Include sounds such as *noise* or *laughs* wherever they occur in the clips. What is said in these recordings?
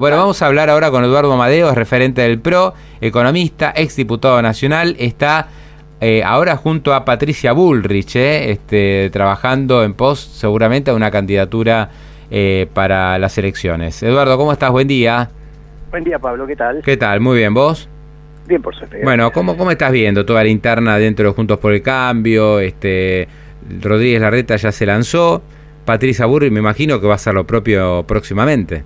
Bueno, vamos a hablar ahora con Eduardo Amadeo, referente del PRO, economista, exdiputado nacional. Está eh, ahora junto a Patricia Bullrich, eh, este, trabajando en pos seguramente a una candidatura eh, para las elecciones. Eduardo, ¿cómo estás? Buen día. Buen día, Pablo. ¿Qué tal? ¿Qué tal? Muy bien, ¿vos? Bien, por suerte. Bueno, ¿cómo, ¿cómo estás viendo toda la interna dentro de Juntos por el Cambio? Este, Rodríguez Larreta ya se lanzó. Patricia Bullrich me imagino que va a hacer lo propio próximamente.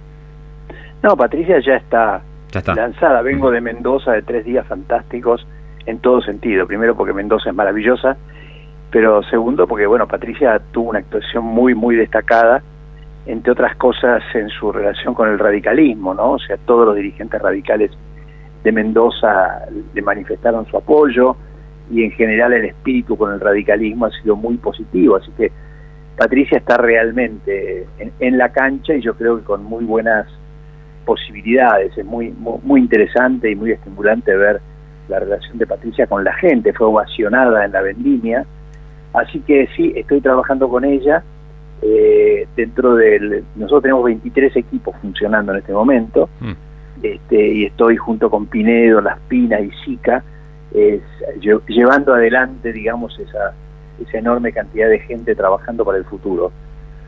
No, Patricia ya está, lanzada. Vengo de Mendoza de tres días fantásticos en todo sentido. Primero porque Mendoza es maravillosa, pero segundo porque, bueno, Patricia tuvo una actuación muy, muy destacada, entre otras cosas en su relación con el radicalismo, ¿no? O sea, todos los dirigentes radicales de Mendoza le manifestaron su apoyo y en general el espíritu con el radicalismo ha sido muy positivo. Así que Patricia está realmente en la cancha y yo creo que con muy buenas posibilidades. Es muy, muy, interesante y muy estimulante ver la relación de Patricia con la gente. Fue ovacionada en la vendimia. Así que sí, estoy trabajando con ella. Eh, dentro del. Nosotros tenemos 23 equipos funcionando en este momento. Mm. Este, y estoy junto con Pinedo, Las Pinas y Sica, llevando adelante, digamos, esa, esa enorme cantidad de gente trabajando para el futuro.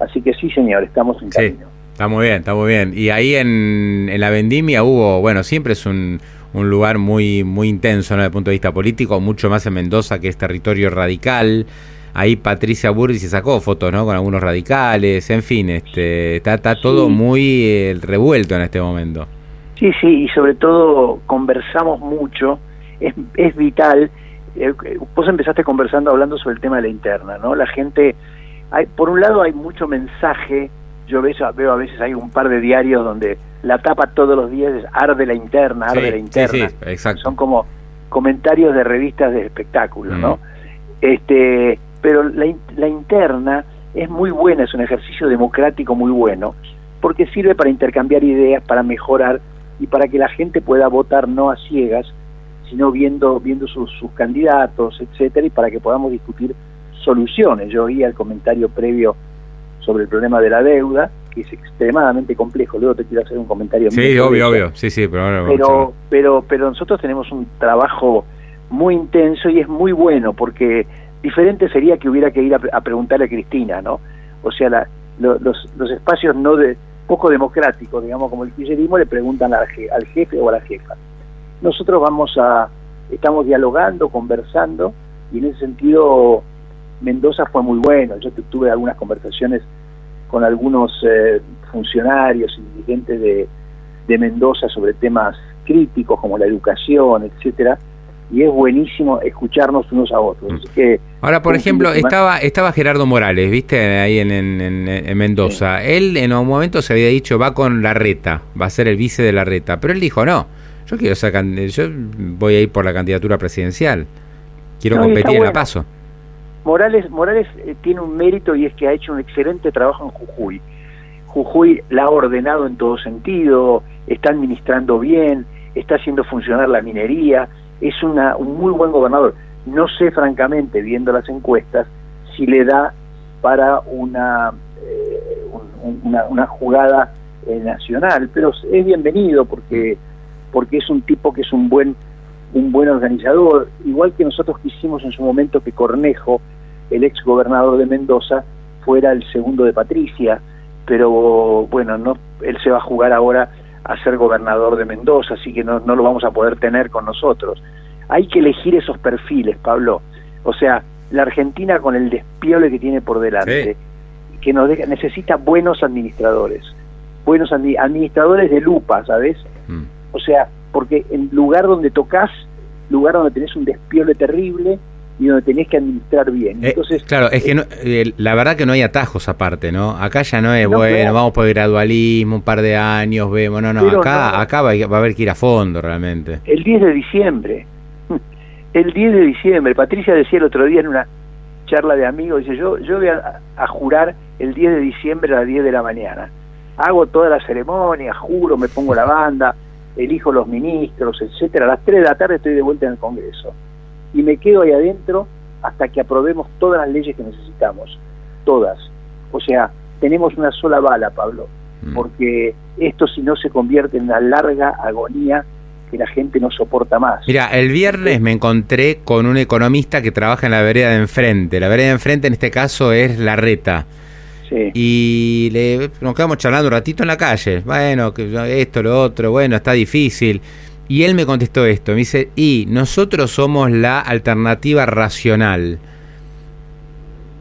Así que sí, señor, estamos en camino. Está muy bien, está muy bien. Y ahí en, la vendimia hubo, bueno, siempre es un, un lugar muy, muy intenso ¿no? desde el punto de vista político, mucho más en Mendoza que es territorio radical. Ahí Patricia Burri se sacó fotos, ¿no? Con algunos radicales, en fin, este, está, está todo muy eh, revuelto en este momento. Sí, sí, y sobre todo conversamos mucho, es, es vital. Eh, vos empezaste conversando hablando sobre el tema de la interna, ¿no? La gente, hay, por un lado hay mucho mensaje yo veo, veo a veces hay un par de diarios donde la tapa todos los días es arde la interna, arde la interna. Sí, exacto. Son como comentarios de revistas de espectáculos, ¿no? Este, pero la, la interna es muy buena, es un ejercicio democrático muy bueno, porque sirve para intercambiar ideas, para mejorar y para que la gente pueda votar no a ciegas, sino viendo viendo sus, sus candidatos, etcétera, y para que podamos discutir soluciones. Yo oía el comentario previo sobre el problema de la deuda, que es extremadamente complejo. Luego te quiero hacer un comentario. Sí, obvio, obvio. Sí, sí, pero, pero, pero, pero nosotros tenemos un trabajo muy intenso y es muy bueno porque diferente sería que hubiera que ir a, preguntarle a Cristina, ¿no? O sea, la, los, los espacios no de poco democráticos, digamos, como el kirchnerismo, le preguntan al, al jefe o a la jefa. Nosotros vamos a, estamos dialogando, conversando, y en ese sentido Mendoza fue muy bueno. Yo tuve algunas conversaciones con algunos eh, funcionarios y dirigentes de, Mendoza sobre temas críticos como la educación, etcétera, y es buenísimo escucharnos unos a otros. Mm. Ahora, por ejemplo, estaba estaba Gerardo Morales, ¿viste? Ahí en, en, Mendoza. Él en un momento se había dicho, va con la reta, va a ser el vice de la reta, pero él dijo, no, yo quiero sacar, yo voy a ir por la candidatura presidencial, quiero competir en la paso. Morales, Morales eh, tiene un mérito y es que ha hecho un excelente trabajo en Jujuy. Jujuy la ha ordenado en todo sentido, está administrando bien, está haciendo funcionar la minería, es una, un muy buen gobernador. No sé, francamente, viendo las encuestas, si le da para una, eh, una, jugada eh, nacional, pero es bienvenido porque, porque es un tipo que es un buen un buen organizador, igual que nosotros quisimos en su momento que Cornejo, el ex gobernador de Mendoza, fuera el segundo de Patricia, pero bueno, no, él se va a jugar ahora a ser gobernador de Mendoza, así que no, no lo vamos a poder tener con nosotros. Hay que elegir esos perfiles, Pablo. O sea, la Argentina con el despiole que tiene por delante, que nos necesita buenos administradores, buenos administradores de lupa, ¿sabes? Mm. O sea, porque en lugar donde tocas, lugar donde tenés un despiole terrible, y donde tenés que administrar bien. Eh, Entonces, claro, es que eh, la verdad que no hay atajos aparte, ¿no? Acá ya no es, bueno, vamos por el gradualismo, un par de años, vemos, no, no, acá, acá va, a haber que ir a fondo realmente. El 10 de diciembre, *laughs* el 10 de diciembre, Patricia decía el otro día en una charla de amigos, dice, yo, yo voy a, a jurar el 10 de diciembre a las 10 de la mañana. Hago toda la ceremonia, juro, me pongo la banda, elijo los ministros, etcétera. A las 3 de la tarde estoy de vuelta en el Congreso y me quedo ahí adentro hasta que aprobemos todas las leyes que necesitamos, todas. O sea, tenemos una sola bala, Pablo, mm. porque esto si no se convierte en una larga agonía que la gente no soporta más. Mira, el viernes me encontré con un economista que trabaja en la vereda de enfrente. La vereda de enfrente en este caso es la reta. Y le, nos quedamos charlando un ratito en la calle. Bueno, esto, lo otro, bueno, está difícil. Y él me contestó esto, me dice, y nosotros somos la alternativa racional,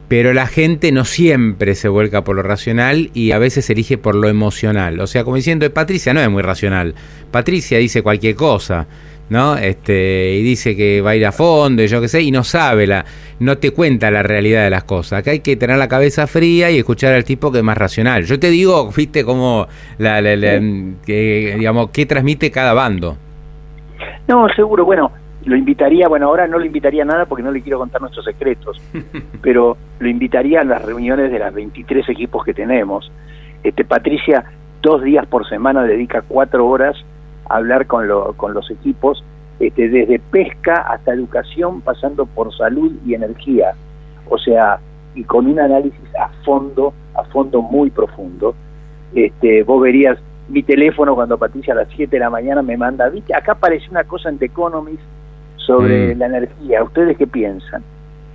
pero la gente no siempre se vuelca por lo racional y a veces elige por lo emocional. O sea, como diciendo, Patricia no es muy racional, Patricia dice cualquier cosa. ¿No? Este, y dice que va a ir a fondo, y yo qué sé, y no sabe, la, no te cuenta la realidad de las cosas. Acá hay que tener la cabeza fría y escuchar al tipo que es más racional. Yo te digo, *laughs* viste, cómo, la, digamos, qué transmite cada bando. No, seguro, bueno, lo invitaría, bueno, ahora no lo invitaría a nada porque no le quiero contar nuestros secretos, *laughs* pero lo invitaría a las reuniones de las 23 equipos que tenemos. Este, Patricia, dos días por semana dedica cuatro horas hablar con, lo, con los equipos, este, desde pesca hasta educación, pasando por salud y energía. O sea, y con un análisis a fondo, a fondo muy profundo. Este, vos verías mi teléfono cuando Patricia a las 7 de la mañana me manda, viste, acá apareció una cosa en The Economist sobre mm. la energía, ¿ustedes qué piensan?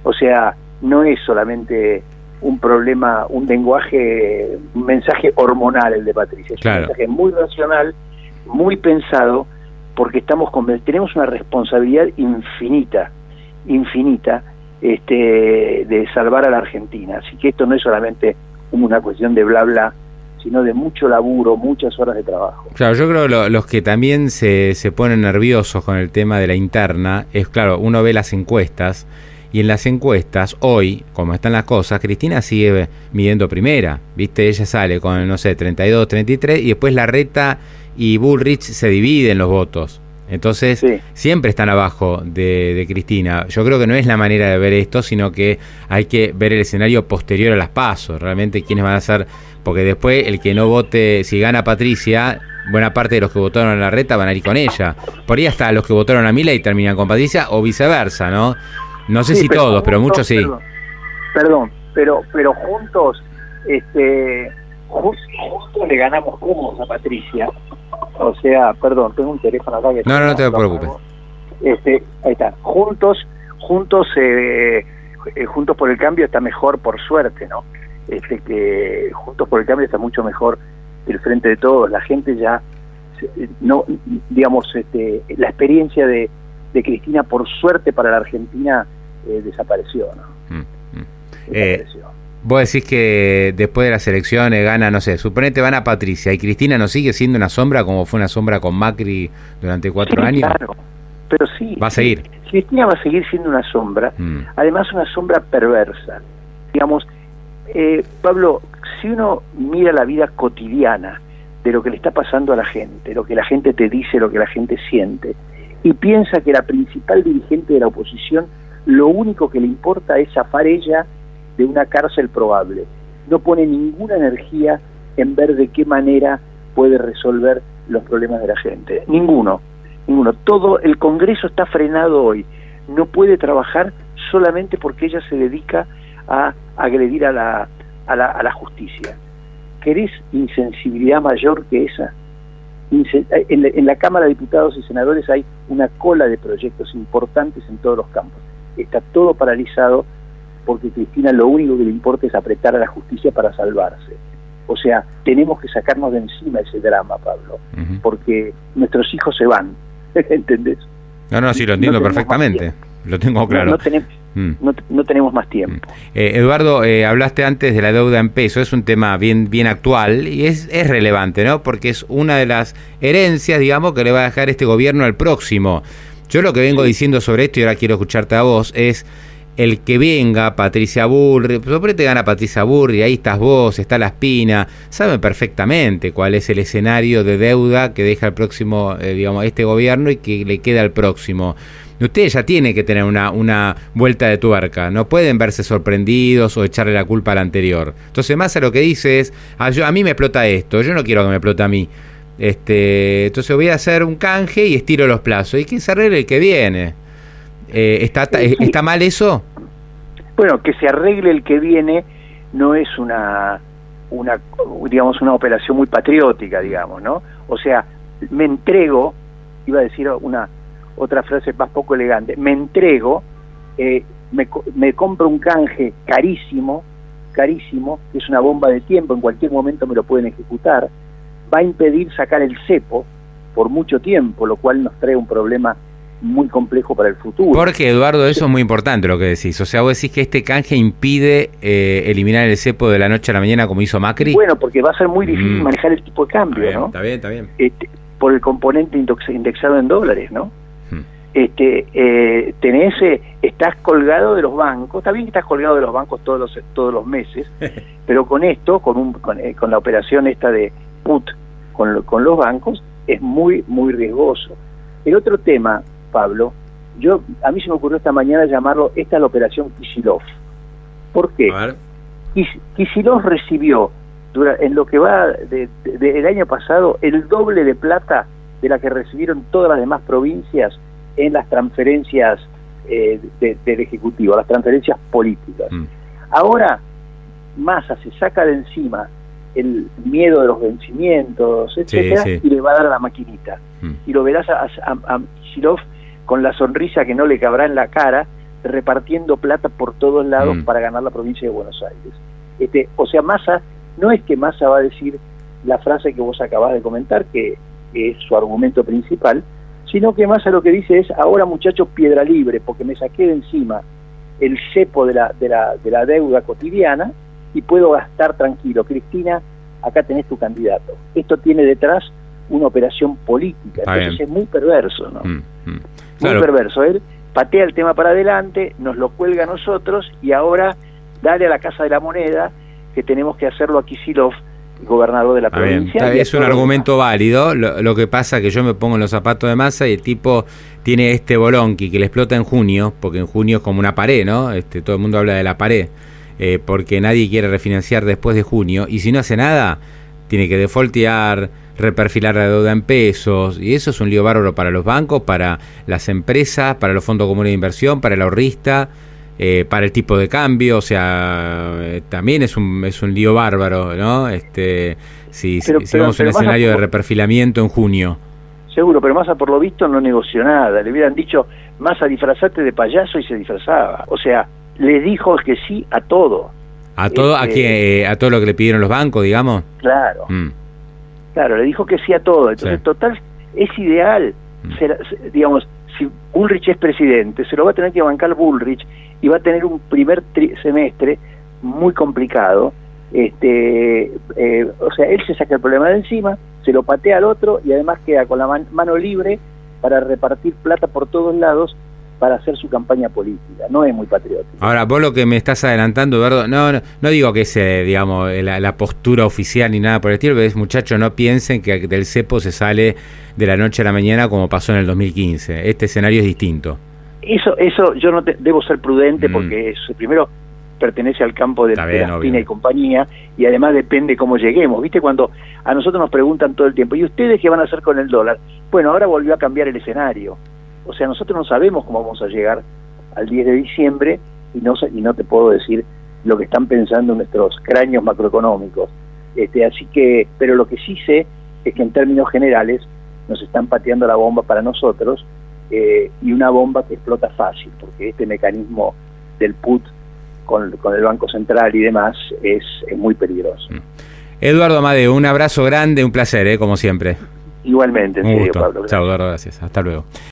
O sea, no es solamente un problema, un lenguaje, un mensaje hormonal el de Patricia, es un mensaje muy racional, muy pensado, porque estamos tenemos una responsabilidad infinita, infinita, este, de salvar a la Argentina. Así que esto no es solamente una cuestión de bla bla, sino de mucho laburo, muchas horas de trabajo. Claro, yo creo que los que también se, se ponen nerviosos con el tema de la interna es, claro, uno ve las encuestas y en las encuestas, hoy, como están las cosas, Cristina sigue midiendo primera, ¿viste? Ella sale con, no sé, 32, 33 y después la reta y Bullrich se dividen los votos. Entonces, siempre están abajo de, de, Cristina. Yo creo que no es la manera de ver esto, sino que hay que ver el escenario posterior a las pasos, realmente quiénes van a ser, porque después el que no vote, si gana Patricia, buena parte de los que votaron en la reta van a ir con ella. Por ahí hasta los que votaron a Mila y terminan con Patricia, o viceversa, ¿no? No sé si todos, pero muchos sí. Perdón, pero, pero juntos, este, juntos le ganamos cómodos a Patricia o sea, perdón, tengo un teléfono acá que... No, no, no te preocupes. Este, ahí está. Juntos, juntos, eh, eh, juntos por el cambio está mejor por suerte, ¿no? Este, que juntos por el cambio está mucho mejor el frente de todos. La gente ya, no, digamos, este, la experiencia de, de Cristina por suerte para la Argentina eh, desapareció, ¿no? Mm, mm. Desapareció. Vos decís que después de las elecciones gana, no sé, suponete van a Patricia y Cristina no sigue siendo una sombra como fue una sombra con Macri durante cuatro años. Claro, pero sí. Va a seguir. Cristina va a seguir siendo una sombra, mm. además una sombra perversa. Digamos, eh, Pablo, si uno mira la vida cotidiana de lo que le está pasando a la gente, lo que la gente te dice, lo que la gente siente, y piensa que la principal dirigente de la oposición, lo único que le importa es zafar ella de una cárcel probable. No pone ninguna energía en ver de qué manera puede resolver los problemas de la gente. Ninguno, ninguno. Todo el Congreso está frenado hoy. No puede trabajar solamente porque ella se dedica a agredir a la, a la, a la justicia. ¿Querés insensibilidad mayor que esa? En la, en la Cámara de Diputados y Senadores hay una cola de proyectos importantes en todos los campos. Está todo paralizado porque Cristina lo único que le importa es apretar a la justicia para salvarse. O sea, tenemos que sacarnos de encima ese drama, Pablo, porque nuestros hijos se van, *laughs* ¿entendés? No, no, sí, lo entiendo perfectamente, lo tengo claro. No, tenemos, mm. no, tenemos más tiempo. Mm. Eh, Eduardo, eh, hablaste antes de la deuda en peso, es un tema bien, bien actual y es, es relevante, ¿no? Porque es una de las herencias, digamos, que le va a dejar este gobierno al próximo. Yo lo que vengo diciendo sobre esto, y ahora quiero escucharte a vos, es el que venga, Patricia Burri, sobre te gana Patricia Burri, ahí estás vos, está La Espina, saben perfectamente cuál es el escenario de deuda que deja el próximo, eh, digamos, este gobierno y que le queda al próximo. Ustedes ya tienen que tener una, una vuelta de tuerca, no pueden verse sorprendidos o echarle la culpa al anterior. Entonces, más a lo que dice es, ah, a mí me explota esto, yo no quiero que me explote a mí. Este, entonces voy a hacer un canje y estiro los plazos. Y que se el que viene. Eh, ¿está, ¿Está mal eso? Bueno, que se arregle el que viene no es una, una, digamos, una operación muy patriótica, digamos, ¿no? O sea, me entrego, iba a decir una otra frase más poco elegante, me entrego, eh, me, me compro un canje carísimo, carísimo, que es una bomba de tiempo, en cualquier momento me lo pueden ejecutar, va a impedir sacar el cepo por mucho tiempo, lo cual nos trae un problema muy complejo para el futuro. Porque, Eduardo, eso es muy importante lo que decís. O sea, vos decís que este canje impide eh, eliminar el cepo de la noche a la mañana como hizo Macri. Bueno, porque va a ser muy difícil mm. manejar el tipo de cambio, ¿no? Está bien, está bien. Este, por el componente indexado en dólares, ¿no? Hmm. Este, eh, tenés, eh, estás colgado de los bancos, está bien que estás colgado de los bancos todos los, todos los meses, *laughs* pero con esto, con, un, con, eh, con la operación esta de put con, con los bancos, es muy, muy riesgoso. El otro tema Pablo, yo a mí se me ocurrió esta mañana llamarlo, esta es la operación Kisilov. ¿Por qué? Kisilov recibió en lo que va del año pasado el doble de plata de la que recibieron todas las demás provincias en las transferencias eh, del Ejecutivo, las transferencias políticas. Mm. Ahora, Massa se saca de encima el miedo de los vencimientos, etcétera, y le va a dar a la maquinita. Mm. Y lo verás a, a, a con la sonrisa que no le cabrá en la cara, repartiendo plata por todos lados mm. para ganar la provincia de Buenos Aires. Este, o sea, Massa, no es que Massa va a decir la frase que vos acabás de comentar, que, es su argumento principal, sino que Massa lo que dice es, ahora muchachos, piedra libre, porque me saqué de encima el cepo de la, de la, de la deuda cotidiana y puedo gastar tranquilo. Cristina, acá tenés tu candidato. Esto tiene detrás una operación política, entonces es muy perverso, ¿no? Mm, Muy perverso. Él patea el tema para adelante, nos lo cuelga a nosotros y ahora dale a la Casa de la Moneda que tenemos que hacerlo a Kisilov, gobernador de la provincia. es un argumento válido. Lo, que pasa que yo me pongo en los zapatos de masa y el tipo tiene este bolonqui que le explota en junio, porque en junio es como una pared, ¿no? Este, todo el mundo habla de la pared, eh, porque nadie quiere refinanciar después de junio. Y si no hace nada, tiene que defoltear reperfilar la deuda en pesos, y eso es un lío bárbaro para los bancos, para las empresas, para los fondos comunes de inversión, para el ahorrista, eh, para el tipo de cambio, o sea, eh, también es un, es un lío bárbaro, ¿no? Este, si, si, vamos a un escenario de reperfilamiento en junio. Seguro, pero Massa por lo visto no negoció nada, le hubieran dicho, Massa disfrazate de payaso y se disfrazaba, o sea, le dijo que sí a todo. ¿A todo, a, este, a todo lo que le pidieron los bancos, digamos? Claro. Mm. Claro, le dijo que sí a todo. Entonces, total, es ideal. Mm. digamos, si Bullrich es presidente, se lo va a tener que bancar Bullrich y va a tener un primer semestre muy complicado. Este, eh, o sea, él se saca el problema de encima, se lo patea al otro y además queda con la mano libre para repartir plata por todos lados para hacer su campaña política. No es muy patriótico. Ahora, vos lo que me estás adelantando, Eduardo, no, no, digo que sea, digamos, la, postura oficial ni nada por el estilo, pero es, muchachos, no piensen que del cepo se sale de la noche a la mañana como pasó en el 2015. Este escenario es distinto. Eso, eso yo no debo ser prudente mm. porque eso, primero pertenece al campo de, la y compañía y además depende cómo lleguemos. ¿Viste? Cuando a nosotros nos preguntan todo el tiempo, ¿y ustedes qué van a hacer con el dólar? Bueno, ahora volvió a cambiar el escenario o sea, nosotros no sabemos cómo vamos a llegar al 10 de diciembre y no, y no te puedo decir lo que están pensando nuestros cráneos macroeconómicos. Este, así que, pero lo que sí sé es que en términos generales nos están pateando la bomba para nosotros eh, y una bomba que explota fácil, porque este mecanismo del PUT con, el Banco Central y demás es, muy peligroso. Mm. Eduardo Amadeo, un abrazo grande, un placer, ¿eh? como siempre. Igualmente, en serio, Pablo. Chao, Eduardo, gracias. Hasta luego.